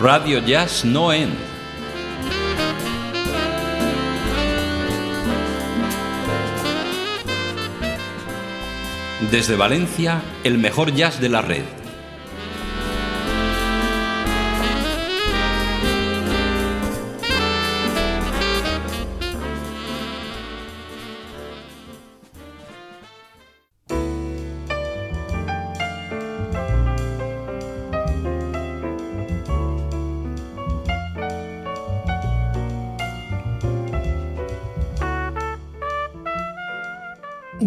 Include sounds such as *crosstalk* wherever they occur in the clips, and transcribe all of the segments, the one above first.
Radio Jazz No End. Desde Valencia, el mejor jazz de la red.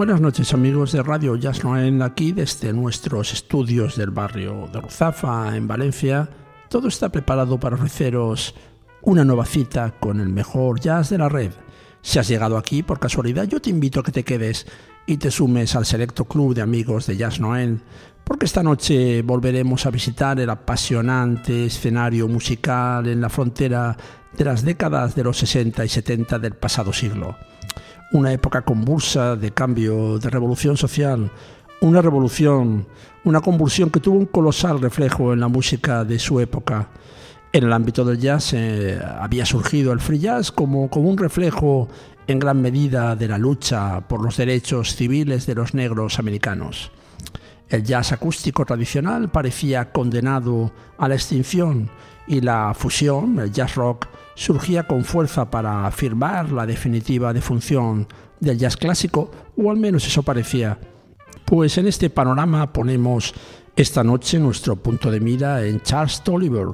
Buenas noches amigos de Radio Jazz Noel, aquí desde nuestros estudios del barrio de Ruzafa, en Valencia. Todo está preparado para ofreceros una nueva cita con el mejor jazz de la red. Si has llegado aquí por casualidad, yo te invito a que te quedes y te sumes al selecto club de amigos de Jazz Noel, porque esta noche volveremos a visitar el apasionante escenario musical en la frontera de las décadas de los 60 y 70 del pasado siglo una época convulsa de cambio, de revolución social, una revolución, una convulsión que tuvo un colosal reflejo en la música de su época. En el ámbito del jazz eh, había surgido el free jazz como, como un reflejo en gran medida de la lucha por los derechos civiles de los negros americanos. El jazz acústico tradicional parecía condenado a la extinción y la fusión, el jazz rock, surgía con fuerza para afirmar la definitiva defunción del jazz clásico, o al menos eso parecía. Pues en este panorama ponemos esta noche nuestro punto de mira en Charles Tolliver,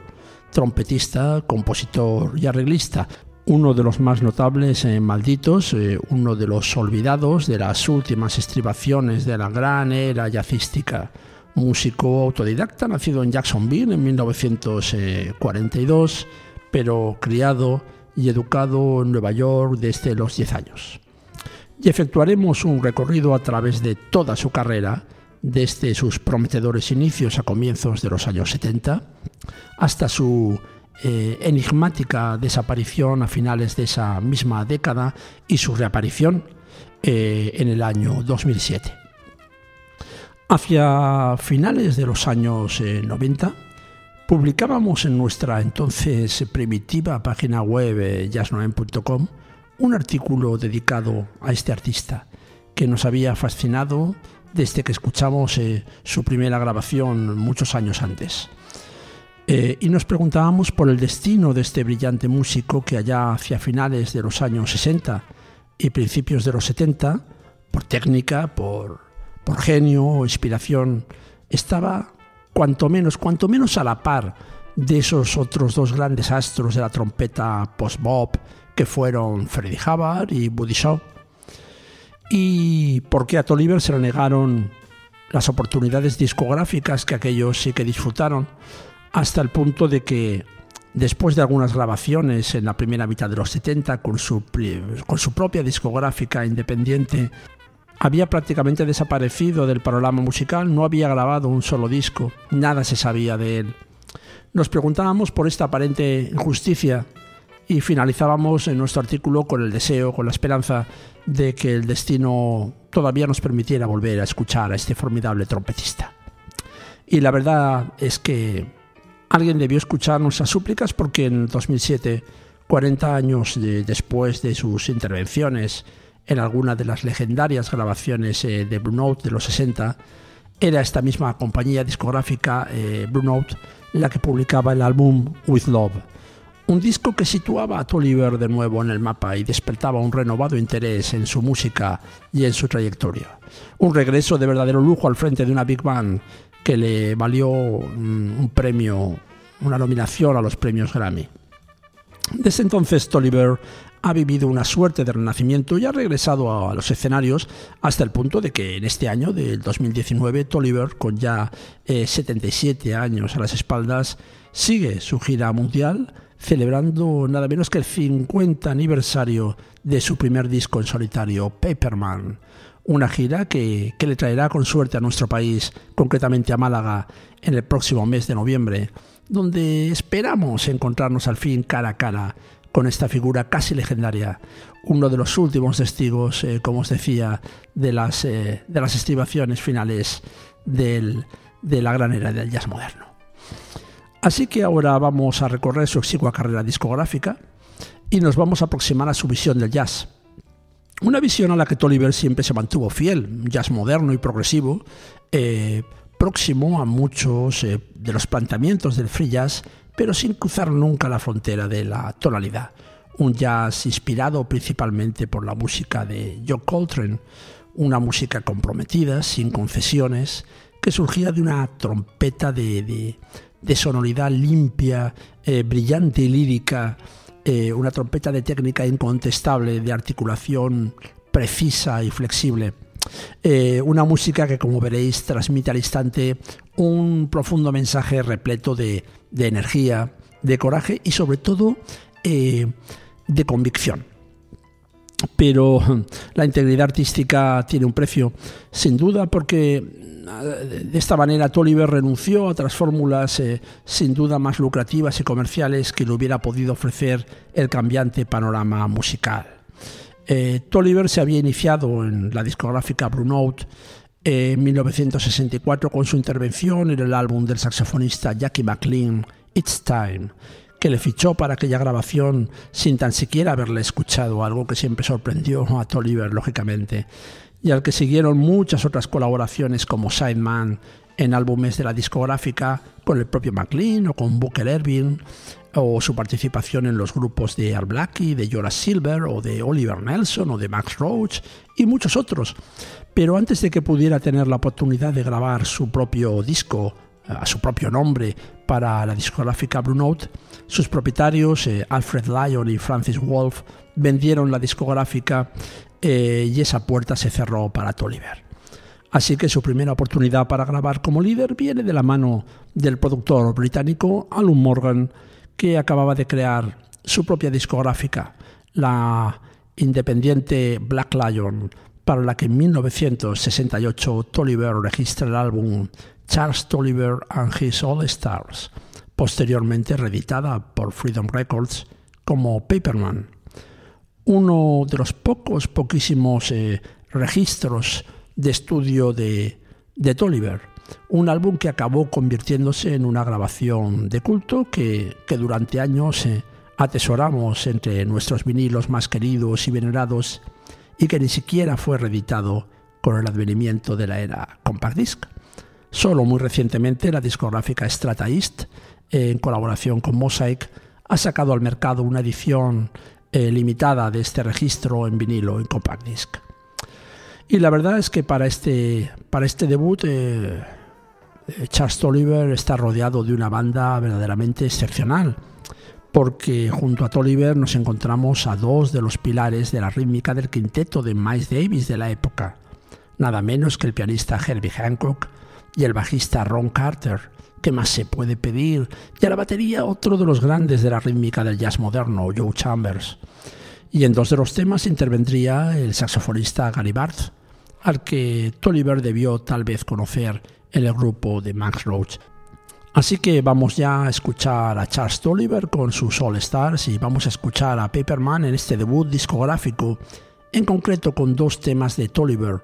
trompetista, compositor y arreglista, uno de los más notables en Malditos, eh, uno de los olvidados de las últimas estribaciones de la gran era jazzística. Músico autodidacta, nacido en Jacksonville en 1942 pero criado y educado en Nueva York desde los 10 años. Y efectuaremos un recorrido a través de toda su carrera, desde sus prometedores inicios a comienzos de los años 70 hasta su eh, enigmática desaparición a finales de esa misma década y su reaparición eh, en el año 2007. Hacia finales de los años 90, eh, Publicábamos en nuestra entonces primitiva página web eh, jazznoem.com un artículo dedicado a este artista que nos había fascinado desde que escuchamos eh, su primera grabación muchos años antes. Y nos preguntábamos por el destino de este brillante músico que allá hacia finales de los años 60 y principios de los 70, por técnica, por, por genio o inspiración, estaba cuanto menos, cuanto menos a la par de esos otros dos grandes astros de la trompeta post-bop que fueron Freddie Hubbard y Buddy Shaw. Y por qué a Tolliver se le negaron las oportunidades discográficas que aquellos sí que disfrutaron, hasta el punto de que después de algunas grabaciones en la primera mitad de los 70 con su, con su propia discográfica independiente, había prácticamente desaparecido del panorama musical, no había grabado un solo disco, nada se sabía de él. Nos preguntábamos por esta aparente injusticia y finalizábamos en nuestro artículo con el deseo, con la esperanza de que el destino todavía nos permitiera volver a escuchar a este formidable trompetista. Y la verdad es que alguien debió escuchar nuestras súplicas porque en 2007, 40 años después de sus intervenciones en alguna de las legendarias grabaciones eh, de Blue Note de los 60, era esta misma compañía discográfica eh, Blue Note la que publicaba el álbum With Love, un disco que situaba a Tolliver de nuevo en el mapa y despertaba un renovado interés en su música y en su trayectoria. Un regreso de verdadero lujo al frente de una big band que le valió mm, un premio, una nominación a los premios Grammy. Desde entonces Tolliver ha vivido una suerte de renacimiento y ha regresado a los escenarios hasta el punto de que en este año del 2019 Tolliver, con ya 77 eh, años a las espaldas, sigue su gira mundial celebrando nada menos que el 50 aniversario de su primer disco en solitario, Paperman. Una gira que, que le traerá con suerte a nuestro país, concretamente a Málaga, en el próximo mes de noviembre, donde esperamos encontrarnos al fin cara a cara con esta figura casi legendaria, uno de los últimos testigos, eh, como os decía, de las, eh, de las estribaciones finales de la gran era del jazz moderno. Así que ahora vamos a recorrer su exigua carrera discográfica y nos vamos a aproximar a su visión del jazz. Una visión a la que Tolliver siempre se mantuvo fiel, jazz moderno y progresivo, eh, próximo a muchos eh, de los planteamientos del free jazz, pero sin cruzar nunca la frontera de la tonalidad. Un jazz inspirado principalmente por la música de Joe Coltrane, una música comprometida, sin concesiones, que surgía de una trompeta de, sonoridad limpia, eh, brillante y lírica, eh, una trompeta de técnica incontestable, de articulación precisa y flexible. Eh, una música que, como veréis, transmite al instante un profundo mensaje repleto de, energía, de coraje y sobre todo de convicción pero la integridad artística tiene un precio, sin duda, porque de esta manera Tolliver renunció a otras fórmulas eh, sin duda más lucrativas y comerciales que le hubiera podido ofrecer el cambiante panorama musical. Eh, Tolliver se había iniciado en la discográfica Blue Note en 1964 con su intervención en el álbum del saxofonista Jackie McLean, It's Time, que le fichó para aquella grabación sin tan siquiera haberle escuchado, algo que siempre sorprendió a Tolliver, lógicamente, y al que siguieron muchas otras colaboraciones como Sideman en álbumes de la discográfica con el propio McLean o con Booker Erving, o su participación en los grupos de Al Blackie, de Joras Silver o de Oliver Nelson o de Max Roach y muchos otros. Pero antes de que pudiera tener la oportunidad de grabar su propio disco a su propio nombre para la discográfica Blue Note, sus propietarios, eh, Alfred Lyon y Francis Wolf, vendieron la discográfica eh, y esa puerta se cerró para Tolliver. Así que su primera oportunidad para grabar como líder viene de la mano del productor británico Alan Morgan, que acababa de crear su propia discográfica, la independiente Black Lion, para la que en 1968 Tolliver registra el álbum Charles Tolliver and His All Stars, posteriormente reeditada por Freedom Records como Paperman. Uno de los pocos, poquísimos eh, registros de estudio de, de Tolliver. Un álbum que acabó convirtiéndose en una grabación de culto que, durante años eh, atesoramos entre nuestros vinilos más queridos y venerados y que ni siquiera fue reeditado con el advenimiento de la era compact disc. Solo muy recientemente la discográfica Strata East, en colaboración con Mosaic, ha sacado al mercado una edición eh, limitada de este registro en vinilo, en compact disc. Y la verdad es que para este, para este debut, eh, Charles Tolliver está rodeado de una banda verdaderamente excepcional, porque junto a Tolliver nos encontramos a dos de los pilares de la rítmica del quinteto de Miles Davis de la época, nada menos que el pianista Herbie Hancock, y el bajista Ron Carter. ¿Qué más se puede pedir? Y a la batería otro de los grandes de la rítmica del jazz moderno, Joe Chambers. Y en dos de los temas intervendría el saxofonista Gary Barth, al que Tolliver debió tal vez conocer el grupo de Max Roach. Así que vamos ya a escuchar a Charles Tolliver con sus All Stars y vamos a escuchar a Paperman en este debut discográfico, en concreto con dos temas de Tolliver.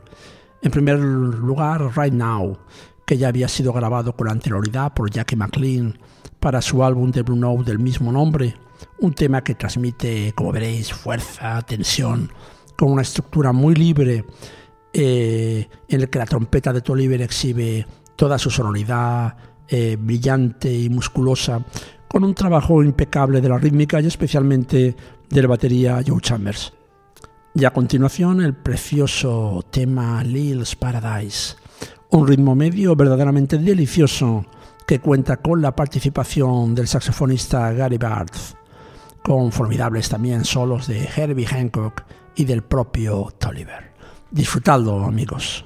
En primer lugar, Right Now, que ya había sido grabado con anterioridad por Jackie McLean para su álbum de Blue Note del mismo nombre, un tema que transmite, como veréis, fuerza, tensión, con una estructura muy libre, eh, en el que la trompeta de Tolliver exhibe toda su sonoridad eh, brillante y musculosa, con un trabajo impecable de la rítmica y especialmente de la batería Joe Chambers. Y a continuación el precioso tema Lil's Paradise, un ritmo medio verdaderamente delicioso que cuenta con la participación del saxofonista Gary Barth, con formidables también solos de Herbie Hancock y del propio Tolliver. Disfrutadlo, amigos.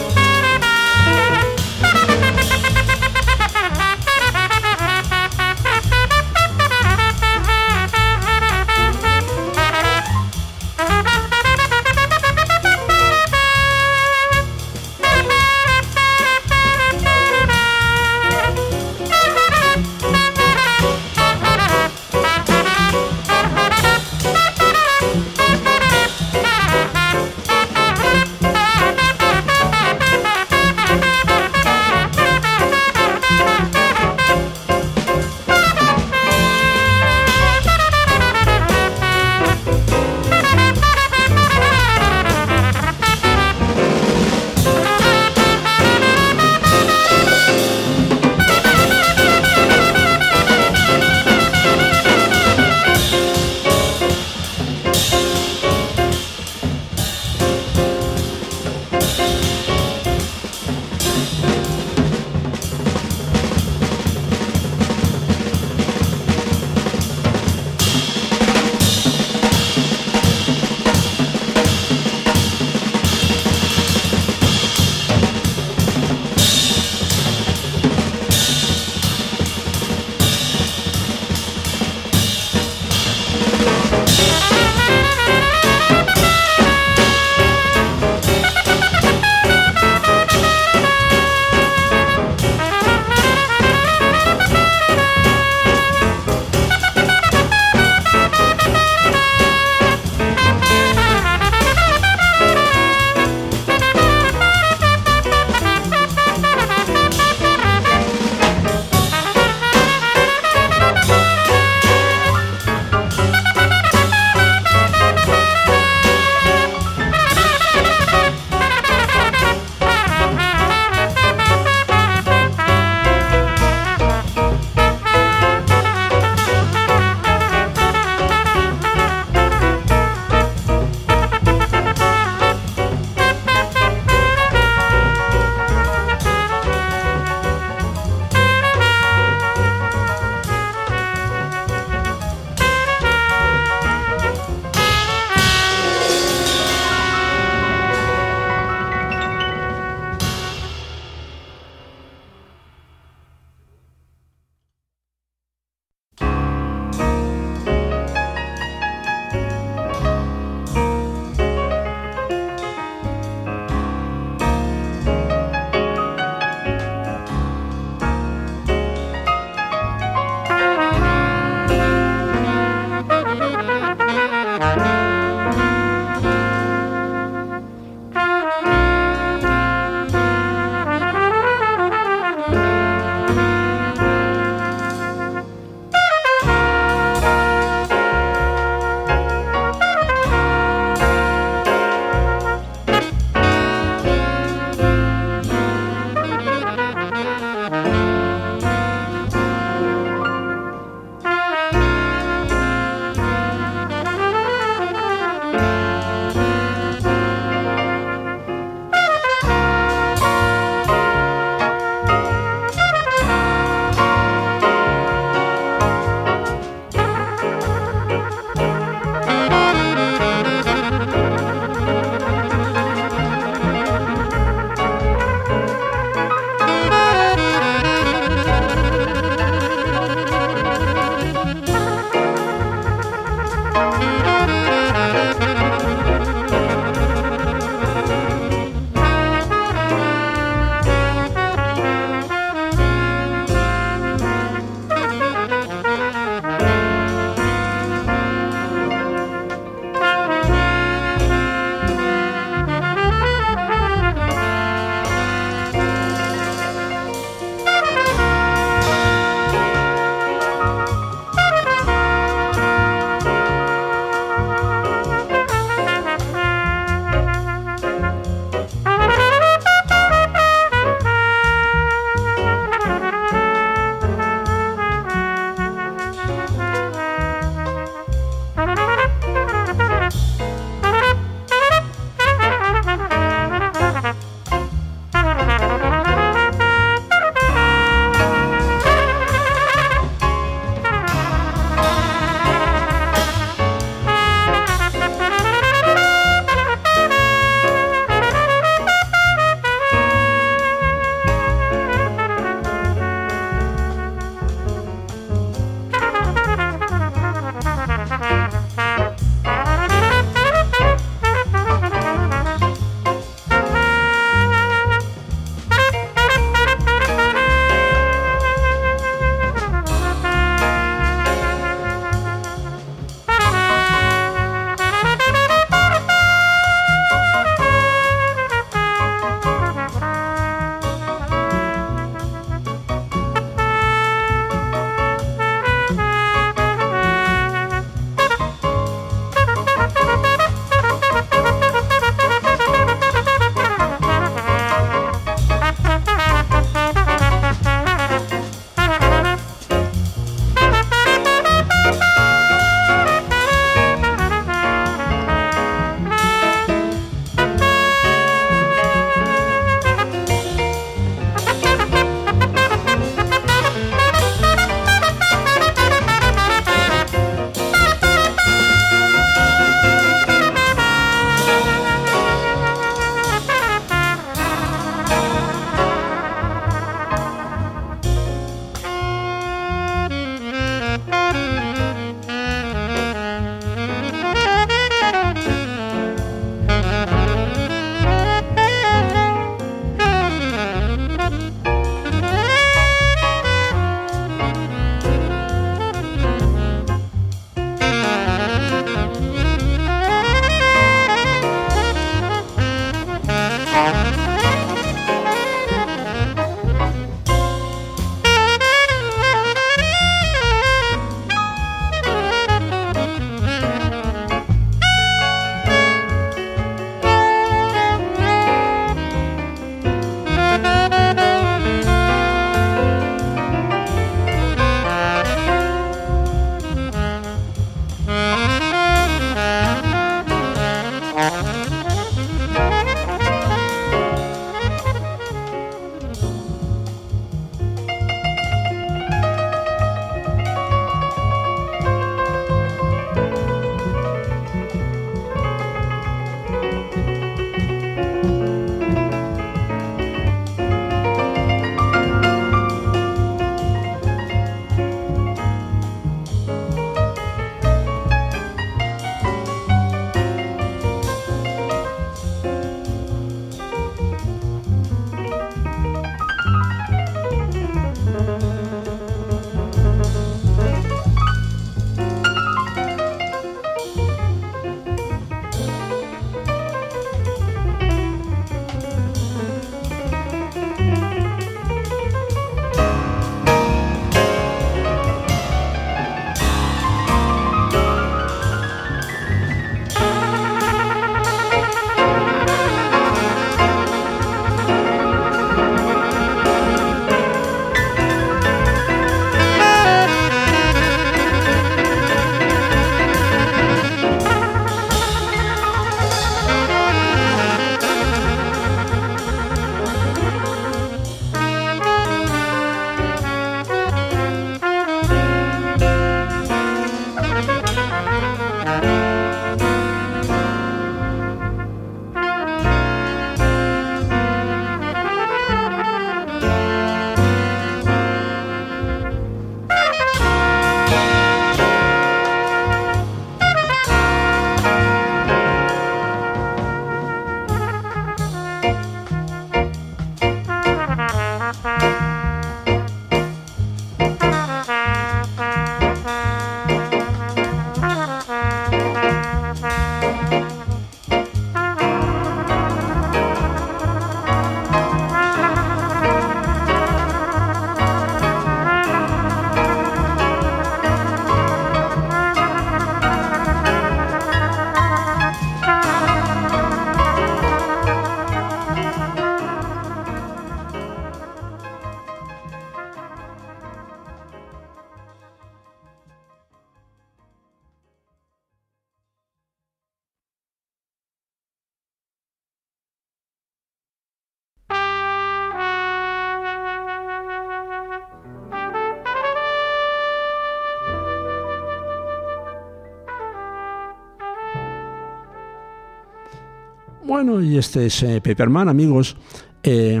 Y este es eh, Paperman, amigos. Eh,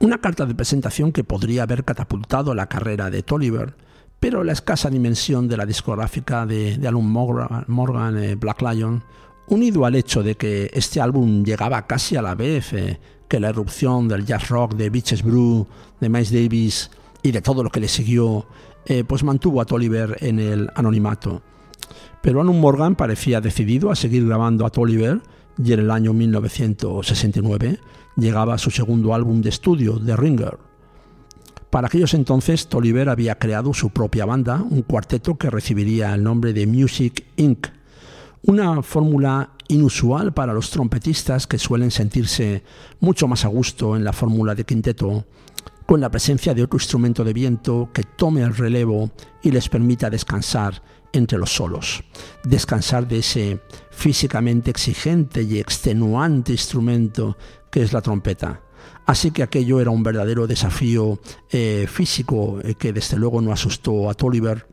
una carta de presentación que podría haber catapultado la carrera de Tolliver, pero la escasa dimensión de la discográfica de, Alan Morgan, eh, Black Lion, unido al hecho de que este álbum llegaba casi a la vez que la erupción del jazz rock de Beaches Brew, de Miles Davis y de todo lo que le siguió, pues mantuvo a Tolliver en el anonimato. Pero Alan Morgan parecía decidido a seguir grabando a Tolliver y en el año 1969 llegaba su segundo álbum de estudio, The Ringer. Para aquellos entonces, Tolliver había creado su propia banda, un cuarteto que recibiría el nombre de Music Inc., una fórmula inusual para los trompetistas que suelen sentirse mucho más a gusto en la fórmula de quinteto, con la presencia de otro instrumento de viento que tome el relevo y les permita descansar entre los solos, descansar de ese físicamente exigente y extenuante instrumento que es la trompeta. Así que aquello era un verdadero desafío eh, físico eh, que desde luego no asustó a Tolliver.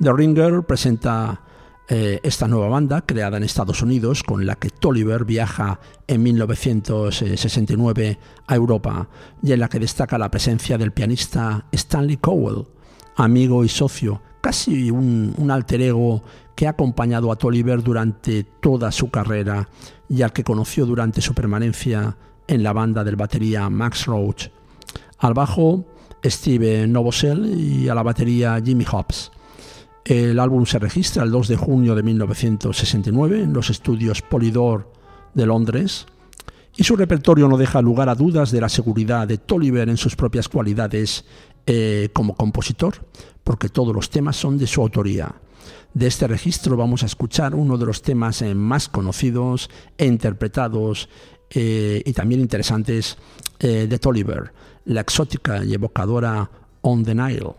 The Ringer presenta eh, esta nueva banda creada en Estados Unidos con la que Tolliver viaja en 1969 a Europa y en la que destaca la presencia del pianista Stanley Cowell, amigo y socio casi un, alter ego que ha acompañado a Tolliver durante toda su carrera y al que conoció durante su permanencia en la banda del batería Max Roach. Al bajo, Steve Novosel y a la batería Jimmy Hobbs. El álbum se registra el 2 de junio de 1969 en los estudios Polydor de Londres y su repertorio no deja lugar a dudas de la seguridad de Tolliver en sus propias cualidades eh, como compositor, porque todos los temas son de su autoría. De este registro vamos a escuchar uno de los temas eh, más conocidos e interpretados eh, y también interesantes de Tolliver, la exótica y evocadora On the Nile,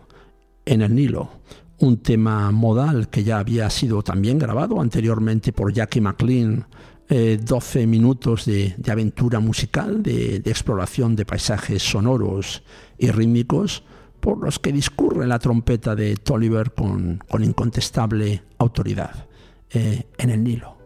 en el Nilo, un tema modal que ya había sido también grabado anteriormente por Jackie McLean, 12 minutos de, aventura musical, de, exploración de paisajes sonoros y rítmicos, por los que discurre la trompeta de Tolliver con, incontestable autoridad eh, en el Nilo.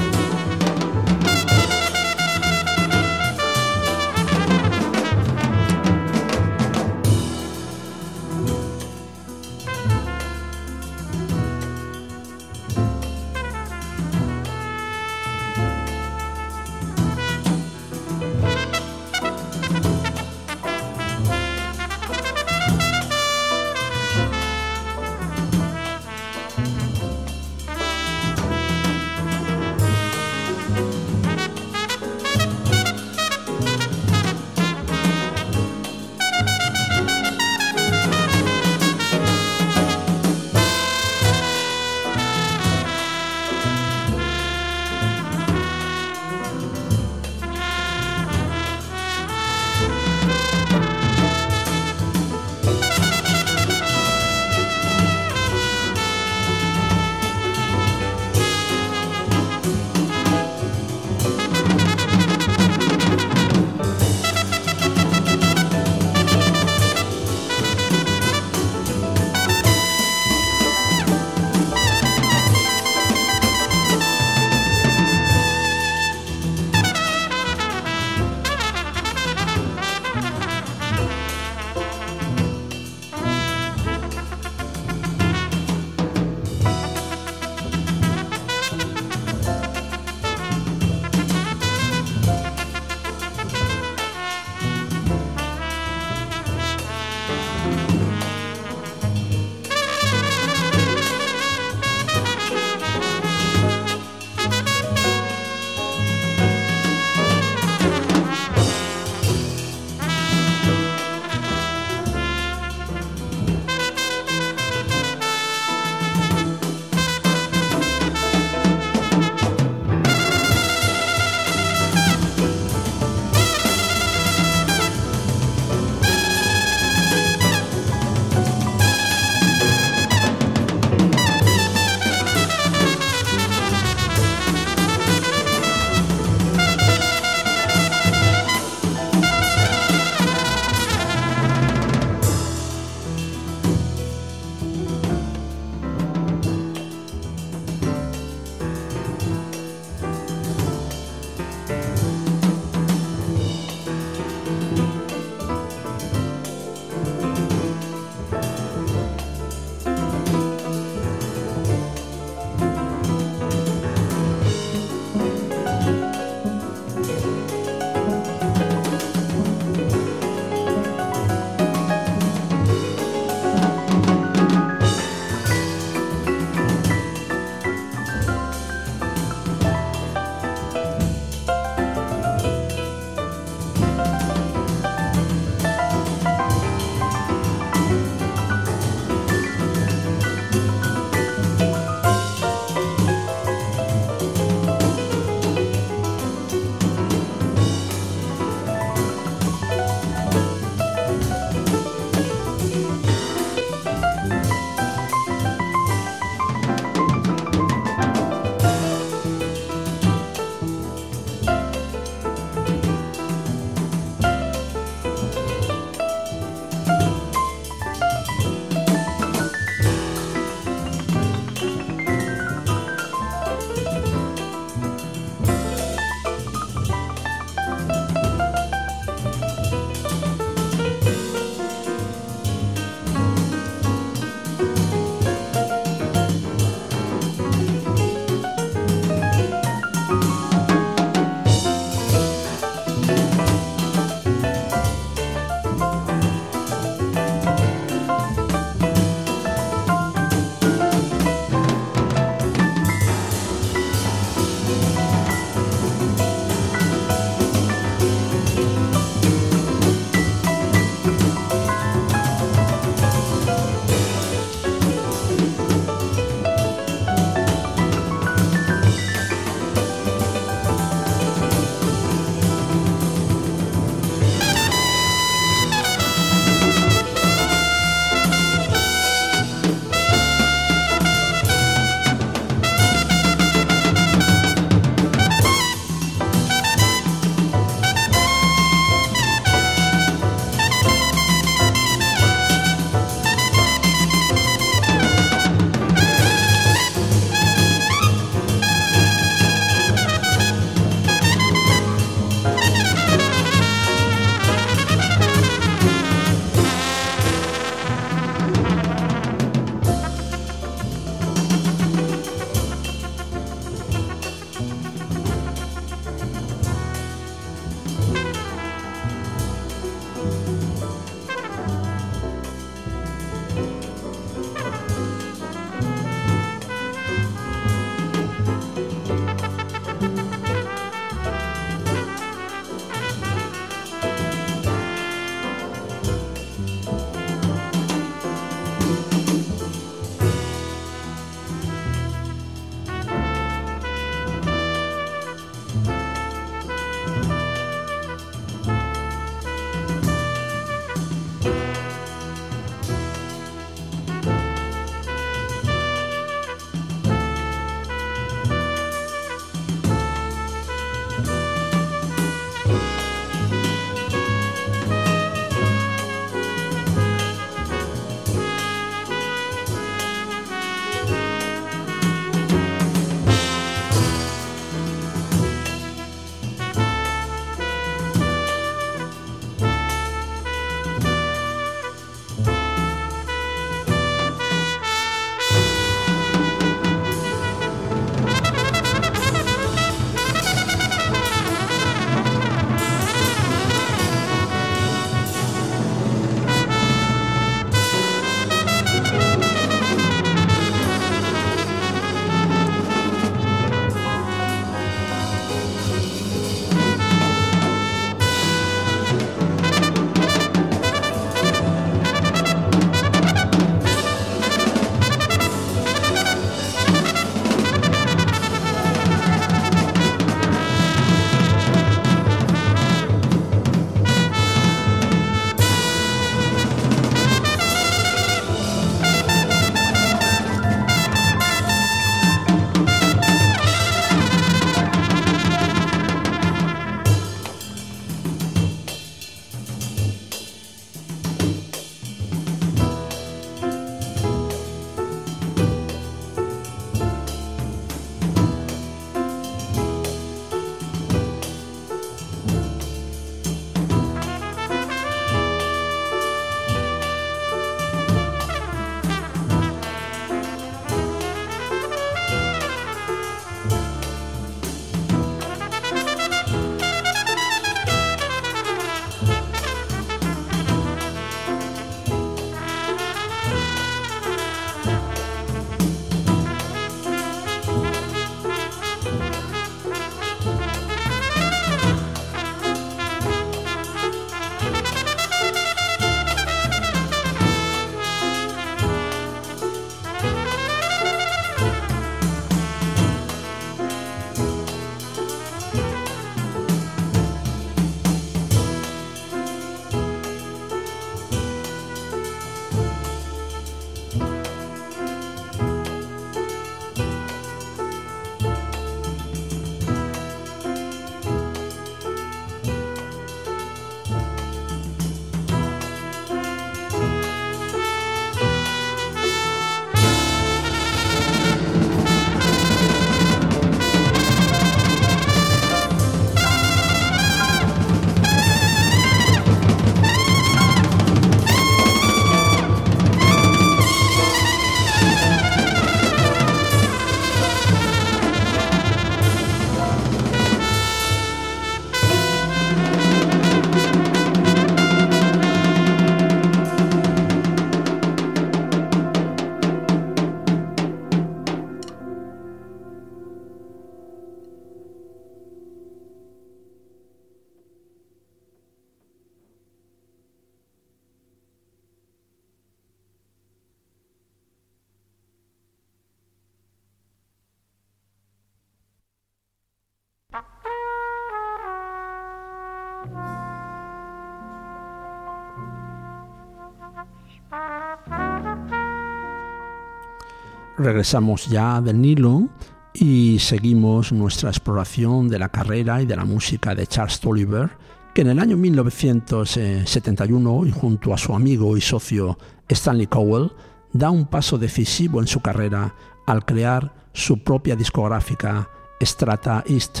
Regresamos ya del Nilo y seguimos nuestra exploración de la carrera y de la música de Charles Tolliver, que en el año 1971 y junto a su amigo y socio Stanley Cowell da un paso decisivo en su carrera al crear su propia discográfica Strata East,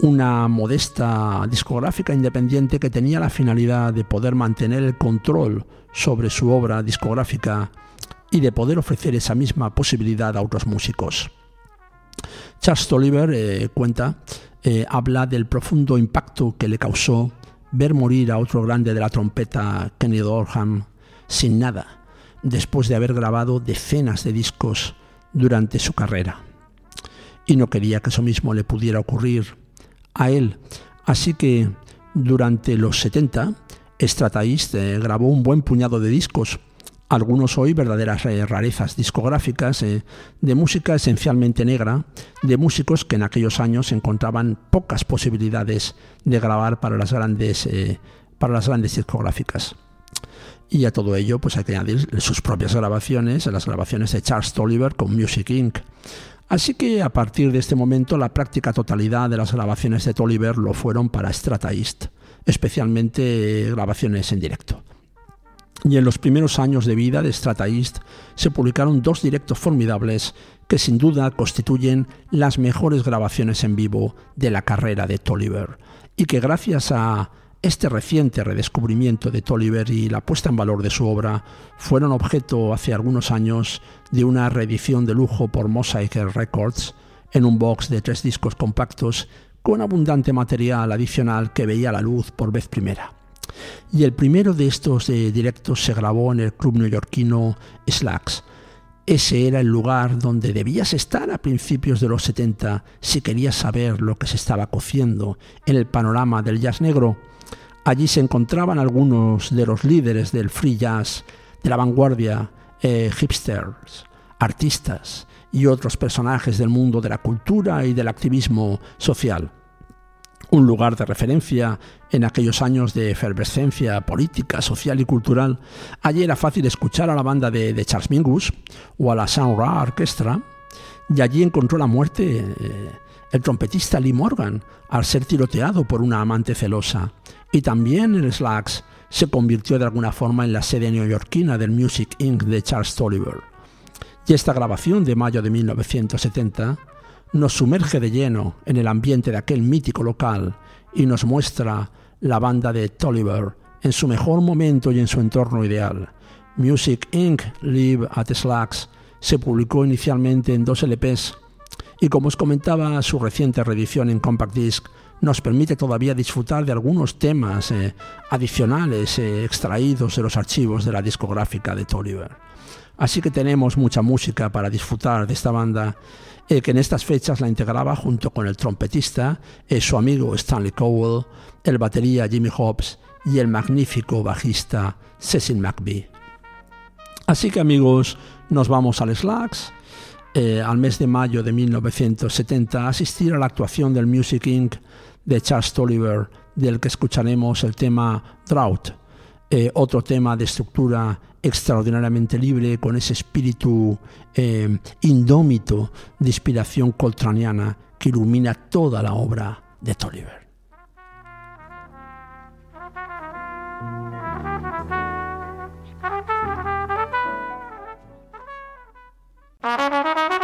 una modesta discográfica independiente que tenía la finalidad de poder mantener el control sobre su obra discográfica y de poder ofrecer esa misma posibilidad a otros músicos. Charles Tolliver eh, cuenta, eh, habla del profundo impacto que le causó ver morir a otro grande de la trompeta, Kenny Dorham, sin nada, después de haber grabado decenas de discos durante su carrera. Y no quería que eso mismo le pudiera ocurrir a él. Así que durante los 70, Strataist eh, grabó un buen puñado de discos, algunos hoy verdaderas eh, rarezas discográficas eh, de música esencialmente negra, de músicos que en aquellos años encontraban pocas posibilidades de grabar para las grandes, para las grandes discográficas. Y a todo ello pues hay que añadir sus propias grabaciones, las grabaciones de Charles Tolliver con Music Inc. Así que a partir de este momento la práctica totalidad de las grabaciones de Tolliver lo fueron para Strata East, especialmente grabaciones en directo. Y en los primeros años de vida de Strata East se publicaron dos directos formidables que sin duda constituyen las mejores grabaciones en vivo de la carrera de Tolliver y que gracias a este reciente redescubrimiento de Tolliver y la puesta en valor de su obra fueron objeto hace algunos años de una reedición de lujo por Mosaic Records en un box de tres discos compactos con abundante material adicional que veía la luz por vez primera. Y el primero de estos eh, directos se grabó en el club neoyorquino Slacks. Ese era el lugar donde debías estar a principios de los 70 si querías saber lo que se estaba cociendo en el panorama del jazz negro Allí se encontraban algunos de los líderes del free jazz, de la vanguardia, eh, hipsters, artistas y otros personajes del mundo de la cultura y del activismo social. Un lugar de referencia en aquellos años de efervescencia política, social y cultural. Allí era fácil escuchar a la banda de, Charles Mingus o a la Sound Ra Orchestra, y allí encontró la muerte eh, el trompetista Lee Morgan al ser tiroteado por una amante celosa y también el Slacks se convirtió de alguna forma en la sede neoyorquina del Music Inc. de Charles Tolliver. Y esta grabación de mayo de 1970 nos sumerge de lleno en el ambiente de aquel mítico local y nos muestra la banda de Tolliver en su mejor momento y en su entorno ideal. Music Inc. Live at Slacks se publicó inicialmente en dos LPs y como os comentaba, su reciente reedición en Compact Disc nos permite todavía disfrutar de algunos temas eh, adicionales eh, extraídos de los archivos de la discográfica de Tolliver. Así que tenemos mucha música para disfrutar de esta banda eh, que en estas fechas la integraba junto con el trompetista, su amigo Stanley Cowell, el batería Jimmy Hobbs y el magnífico bajista Cecil McBee. Así que amigos, nos vamos al Slacks. al mes de mayo de 1970 a asistir a la actuación del Music Inc de Charles Tolliver, del que escucharemos el tema Drought, eh, otro tema de estructura extraordinariamente libre, con ese espíritu eh, indómito de inspiración coltraniana que ilumina toda la obra de Tolliver. *laughs*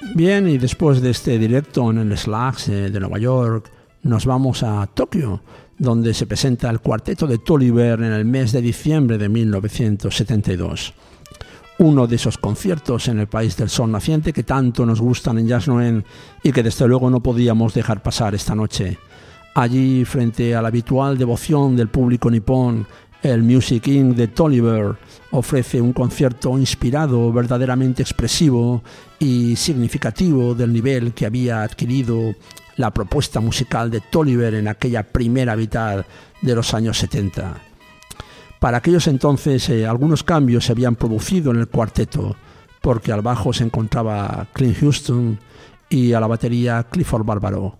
Bien, y después de este directo en el Slacks eh, de Nueva York, nos vamos a Tokio, donde se presenta el cuarteto de Tolliver en el mes de diciembre de 1972. Uno de esos conciertos en el país del sol naciente que tanto nos gustan en Jazz Noen y que desde luego no podíamos dejar pasar esta noche. Allí, frente a la habitual devoción del público nipón, el Music Inc. de Tolliver ofrece un concierto inspirado, verdaderamente expresivo y significativo del nivel que había adquirido la propuesta musical de Tolliver en aquella primera mitad de los años 70. Para aquellos entonces eh, algunos cambios se habían producido en el cuarteto, porque al bajo se encontraba Clint Houston y a la batería Clifford Barbaro.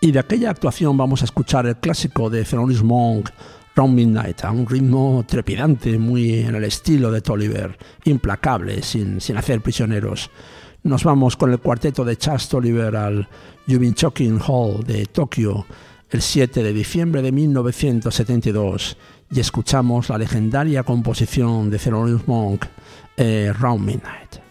Y de aquella actuación vamos a escuchar el clásico de Thelonious Monk, Round Midnight, a un ritmo trepidante, muy en el estilo de Tolliver, implacable, sin, sin hacer prisioneros. Nos vamos con el cuarteto de Chas Tolliver al Choking Hall de Tokio el 7 de diciembre de 1972 y escuchamos la legendaria composición de Thelonious Monk, eh, Round Midnight.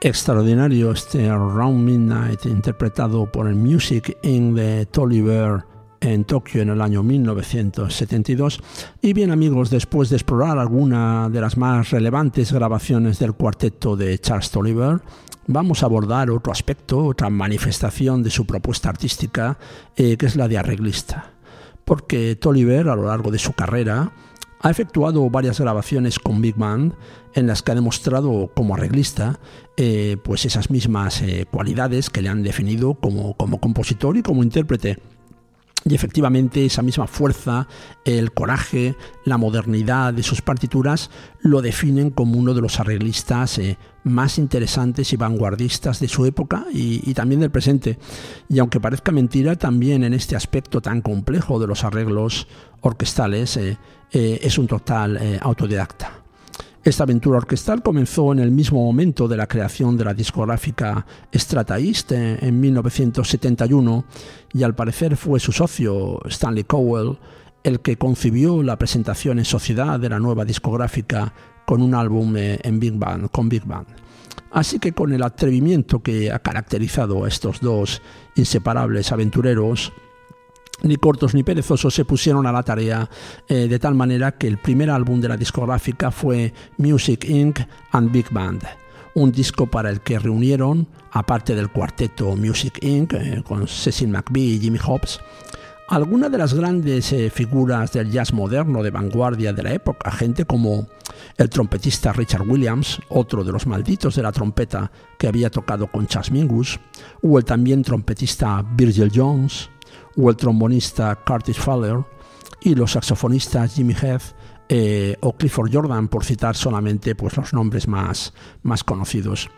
Extraordinario este Around Midnight interpretado por el Music in the Tolliver en Tokio en el año 1972. Y bien amigos, después de explorar alguna de las más relevantes grabaciones del cuarteto de Charles Tolliver, vamos a abordar otro aspecto, otra manifestación de su propuesta artística, eh, que es la de arreglista. Porque Tolliver a lo largo de su carrera ha efectuado varias grabaciones con Big Band en las que ha demostrado como arreglista eh, pues esas mismas eh, cualidades que le han definido como, como compositor y como intérprete. Y efectivamente esa misma fuerza, el coraje, la modernidad de sus partituras lo definen como uno de los arreglistas eh, más interesantes y vanguardistas de su época y, también del presente. Y aunque parezca mentira, también en este aspecto tan complejo de los arreglos orquestales eh, eh, es un total autodidacta. Esta aventura orquestal comenzó en el mismo momento de la creación de la discográfica Strata East en 1971 y al parecer fue su socio Stanley Cowell el que concibió la presentación en sociedad de la nueva discográfica con un álbum eh, en Big Band, con Big Band. Así que con el atrevimiento que ha caracterizado a estos dos inseparables aventureros, ni cortos ni perezosos se pusieron a la tarea eh, de tal manera que el primer álbum de la discográfica fue Music Inc. and Big Band, un disco para el que reunieron, aparte del cuarteto Music Inc., eh, con Cecil McBee y Jimmy Hobbs, algunas de las grandes eh, figuras del jazz moderno de vanguardia de la época, gente como el trompetista Richard Williams, otro de los malditos de la trompeta que había tocado con Chas Mingus, o el también trompetista Virgil Jones, o el trombonista Curtis Fowler y los saxofonistas Jimmy Heath eh, o Clifford Jordan, por citar solamente pues, los nombres más, más conocidos.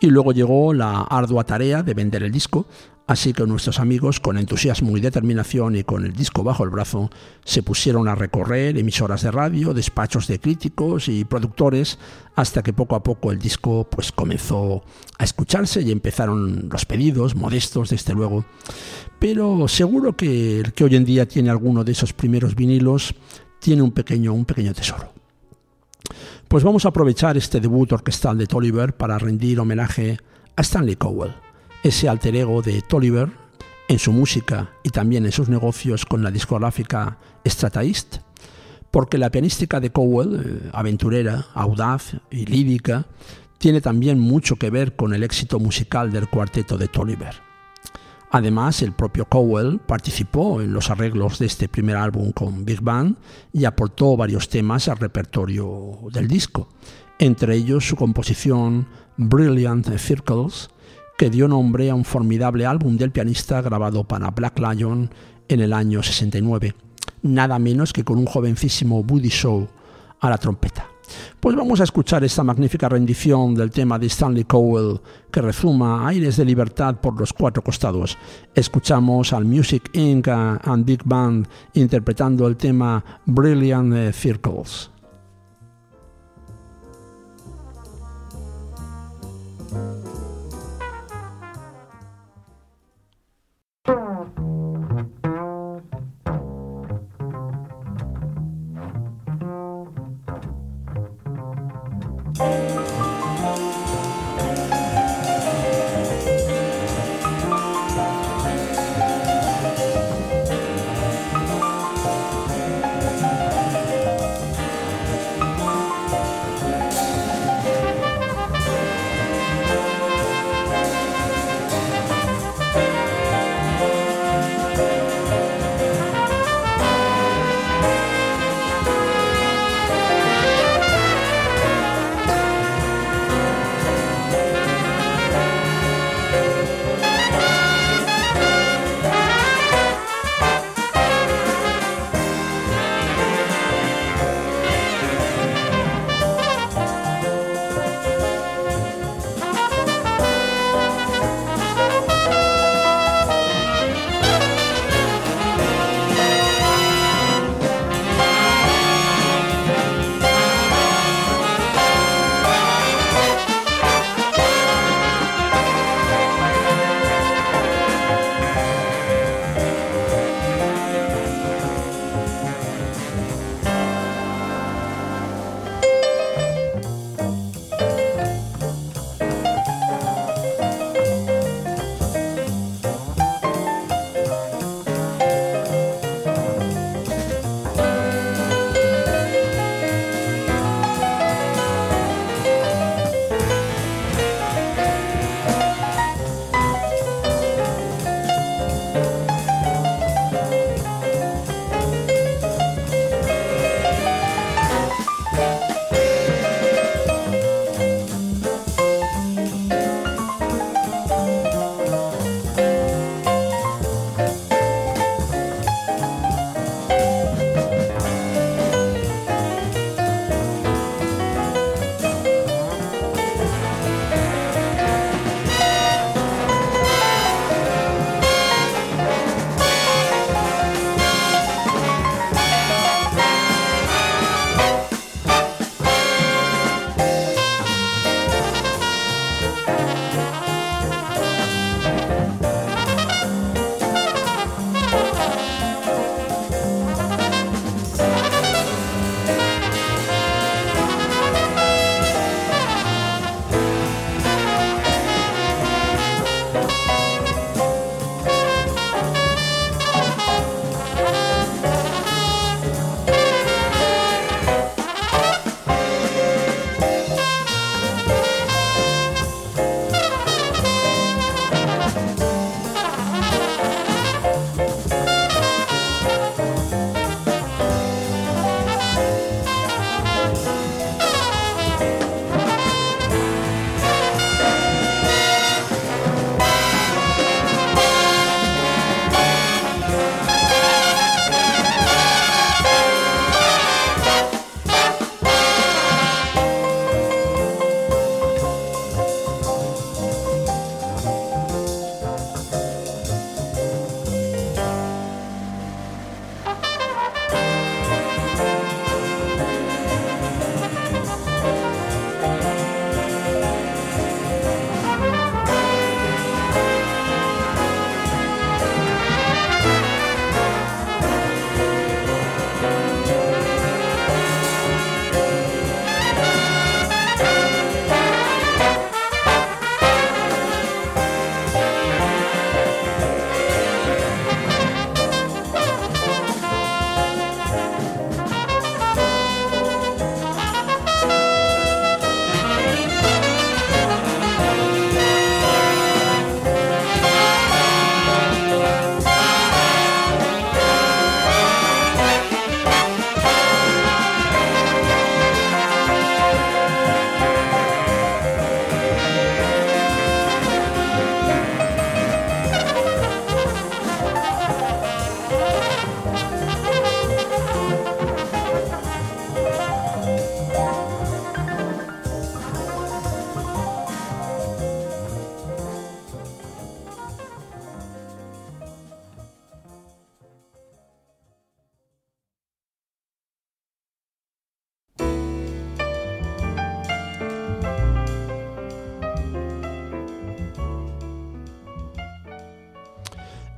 Y luego llegó la ardua tarea de vender el disco, Así que nuestros amigos, con entusiasmo y determinación y con el disco bajo el brazo, se pusieron a recorrer emisoras de radio, despachos de críticos y productores, hasta que poco a poco el disco pues, comenzó a escucharse y empezaron los pedidos, modestos desde luego. Pero seguro que el que hoy en día tiene alguno de esos primeros vinilos tiene un pequeño, un pequeño tesoro. Pues vamos a aprovechar este debut orquestal de Tolliver para rendir homenaje a Stanley Cowell ese alter ego de Tolliver en su música y también en sus negocios con la discográfica Strata East, porque la pianística de Cowell, eh, aventurera, audaz y lírica, tiene también mucho que ver con el éxito musical del cuarteto de Tolliver. Además, el propio Cowell participó en los arreglos de este primer álbum con Big Band y aportó varios temas al repertorio del disco, entre ellos su composición Brilliant Circles, que dio nombre a un formidable álbum del pianista grabado para Black Lion en el año 69, nada menos que con un jovencísimo Woody Shaw a la trompeta. Pues vamos a escuchar esta magnífica rendición del tema de Stanley Cowell que rezuma aires de libertad por los cuatro costados. Escuchamos al Music Inc. and Big Band interpretando el tema Brilliant Circles.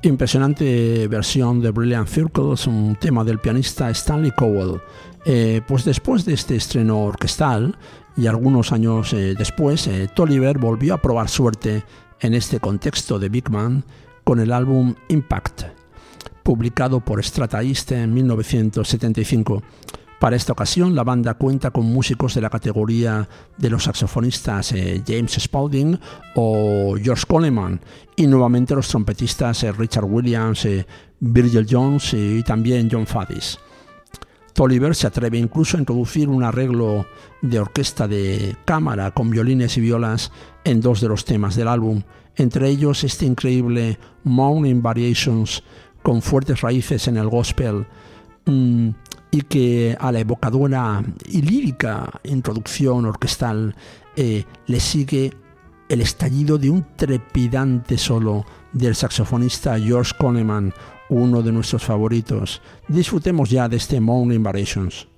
Impresionante versión de Brilliant Circles, un tema del pianista Stanley Cowell. Eh, pues después de este estreno orquestal y algunos años eh, después, eh, Tolliver volvió a probar suerte en este contexto de Big Man con el álbum Impact, publicado por Strata East en 1975. Para esta ocasión, la banda cuenta con músicos de la categoría de los saxofonistas eh, James Spaulding o George Coleman y nuevamente los trompetistas eh, Richard Williams, eh, Virgil Jones y también John Faddis. Tolliver se atreve incluso a introducir un arreglo de orquesta de cámara con violines y violas en dos de los temas del álbum, entre ellos este increíble Morning Variations con fuertes raíces en el gospel. Mm, y que a la evocadora y lírica introducción orquestal eh, le sigue el estallido de un trepidante solo del saxofonista George Coleman, uno de nuestros favoritos. Disfrutemos ya de este Morning Variations.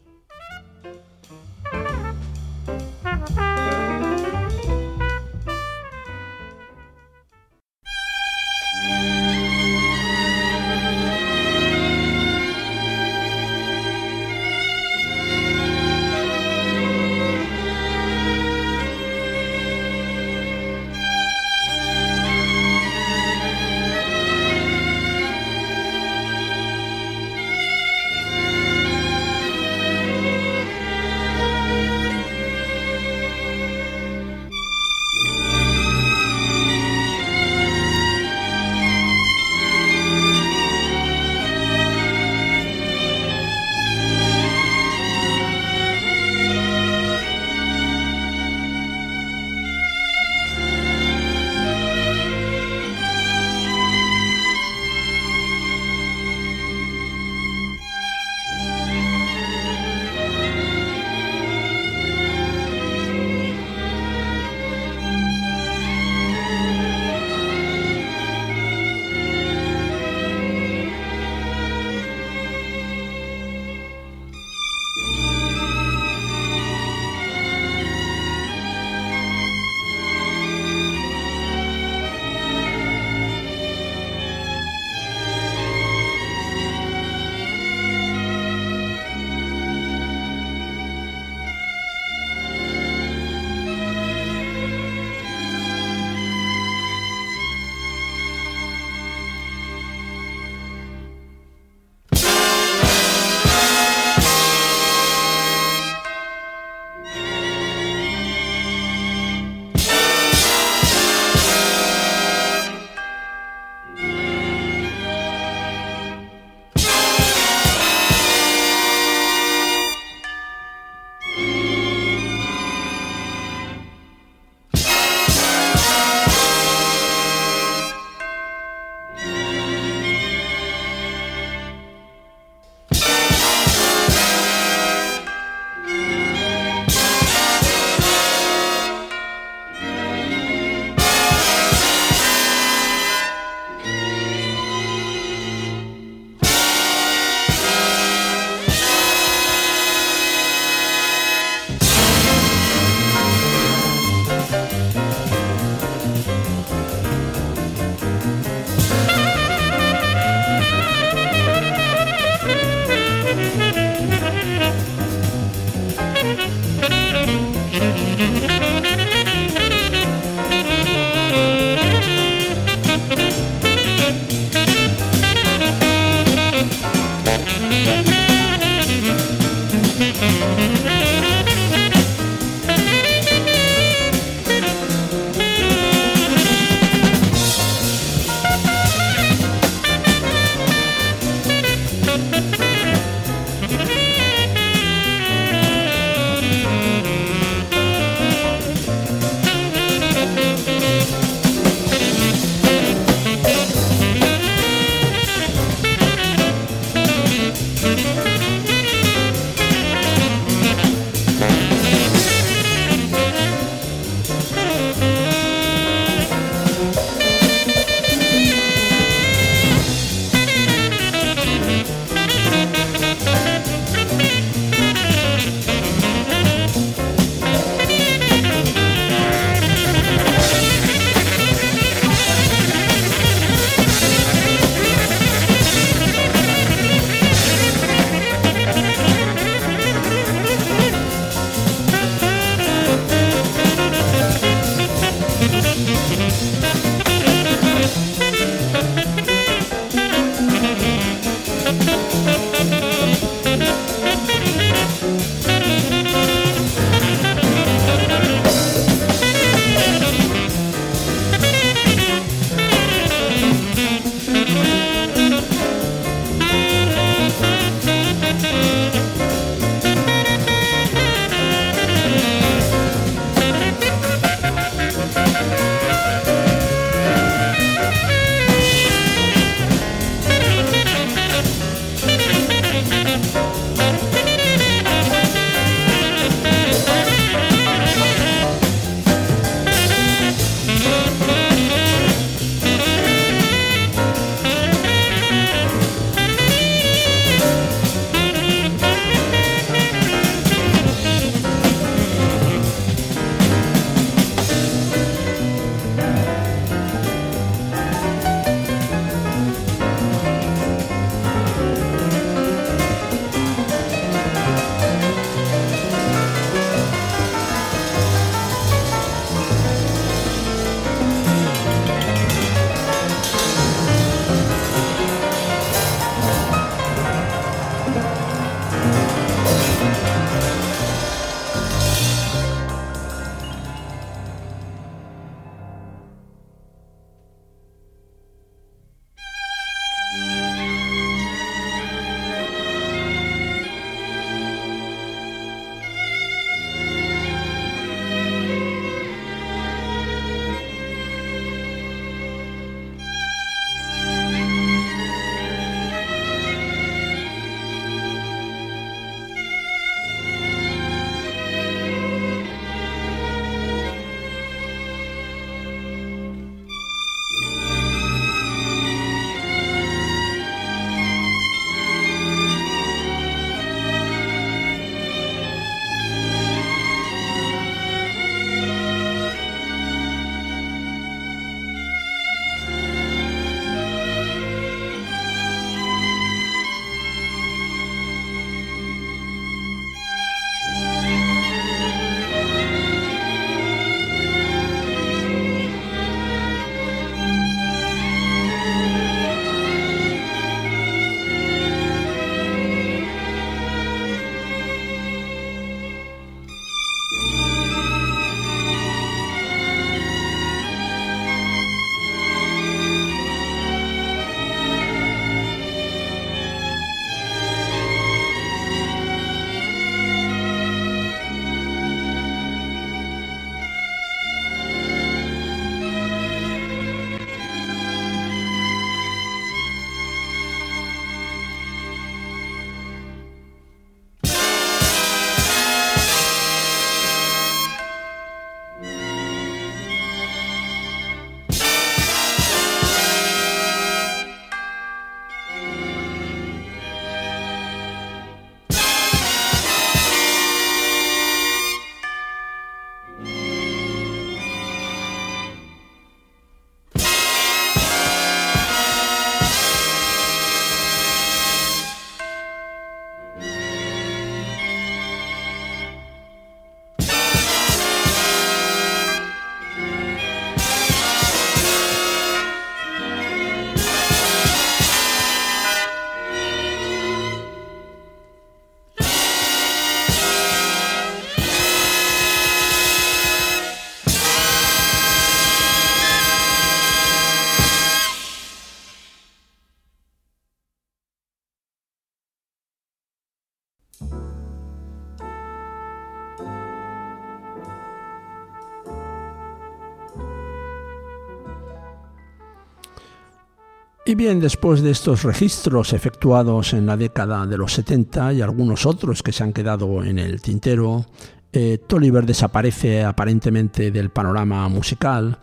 Bien, después de estos registros efectuados en la década de los 70 y algunos otros que se han quedado en el tintero, eh, Tolliver desaparece aparentemente del panorama musical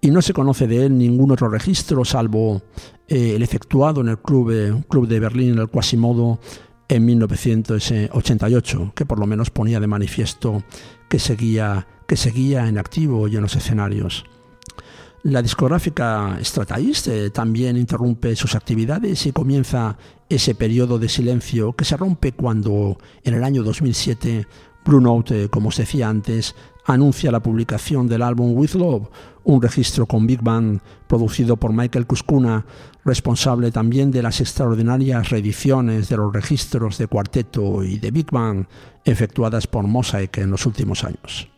y no se conoce de él ningún otro registro salvo eh, el efectuado en el club, eh, club de Berlín, el Quasimodo, en 1988, que por lo menos ponía de manifiesto que seguía, que seguía en activo y en los escenarios. La discográfica Strataist eh, también interrumpe sus actividades y comienza ese periodo de silencio que se rompe cuando en el año 2007 Blue Note, eh, como os decía antes, anuncia la publicación del álbum With Love, un registro con Big Band producido por Michael Kuskuna, responsable también de las extraordinarias reediciones de los registros de cuarteto y de Big Band efectuadas por Mosaic en los últimos años.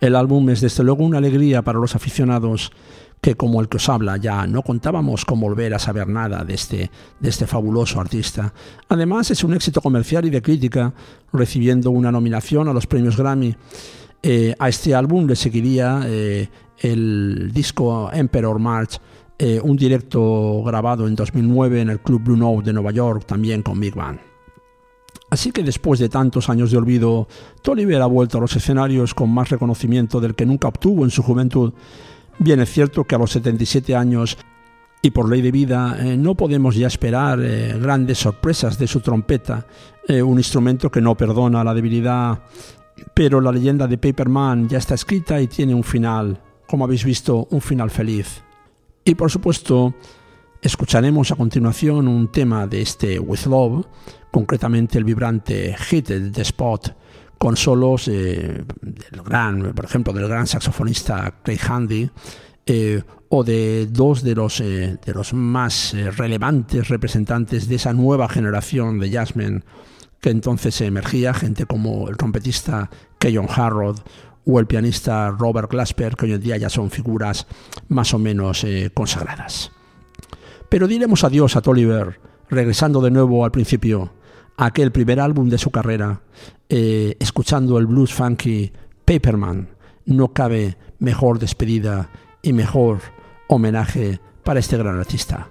El álbum es desde luego una alegría para los aficionados que como el que os habla ya no contábamos con volver a saber nada de este, de este fabuloso artista. Además es un éxito comercial y de crítica, recibiendo una nominación a los premios Grammy. Eh, a este álbum le seguiría eh, el disco Emperor March, eh, un directo grabado en 2009 en el Club Blue Note de Nueva York, también con Big Band. Así que después de tantos años de olvido, Tolliver ha vuelto a los escenarios con más reconocimiento del que nunca obtuvo en su juventud. Bien es cierto que a los 77 años y por ley de vida eh, no podemos ya esperar eh, grandes sorpresas de su trompeta, eh, un instrumento que no perdona la debilidad, pero la leyenda de Paperman ya está escrita y tiene un final, como habéis visto, un final feliz. Y por supuesto, escucharemos a continuación un tema de este With Love, concretamente el vibrante Hit the Spot, con solos eh, del gran, por ejemplo, del gran saxofonista Craig Handy, eh, o de dos de los, eh, de los más relevantes representantes de esa nueva generación de jazzmen que entonces emergía, gente como el trompetista Keyon Harrod o el pianista Robert Glasper, que hoy en día ya son figuras más o menos consagradas. Pero diremos adiós a Tolliver, regresando de nuevo al principio aquel primer álbum de su carrera, eh, escuchando el blues funky Paperman, no cabe mejor despedida y mejor homenaje para este gran artista.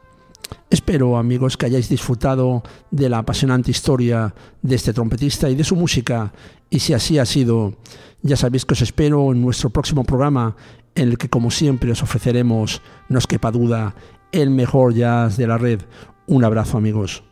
Espero, amigos, que hayáis disfrutado de la apasionante historia de este trompetista y de su música, y si así ha sido, ya sabéis que os espero en nuestro próximo programa, en el que, como siempre, os ofreceremos, no os quepa duda, el mejor jazz de la red. Un abrazo, amigos.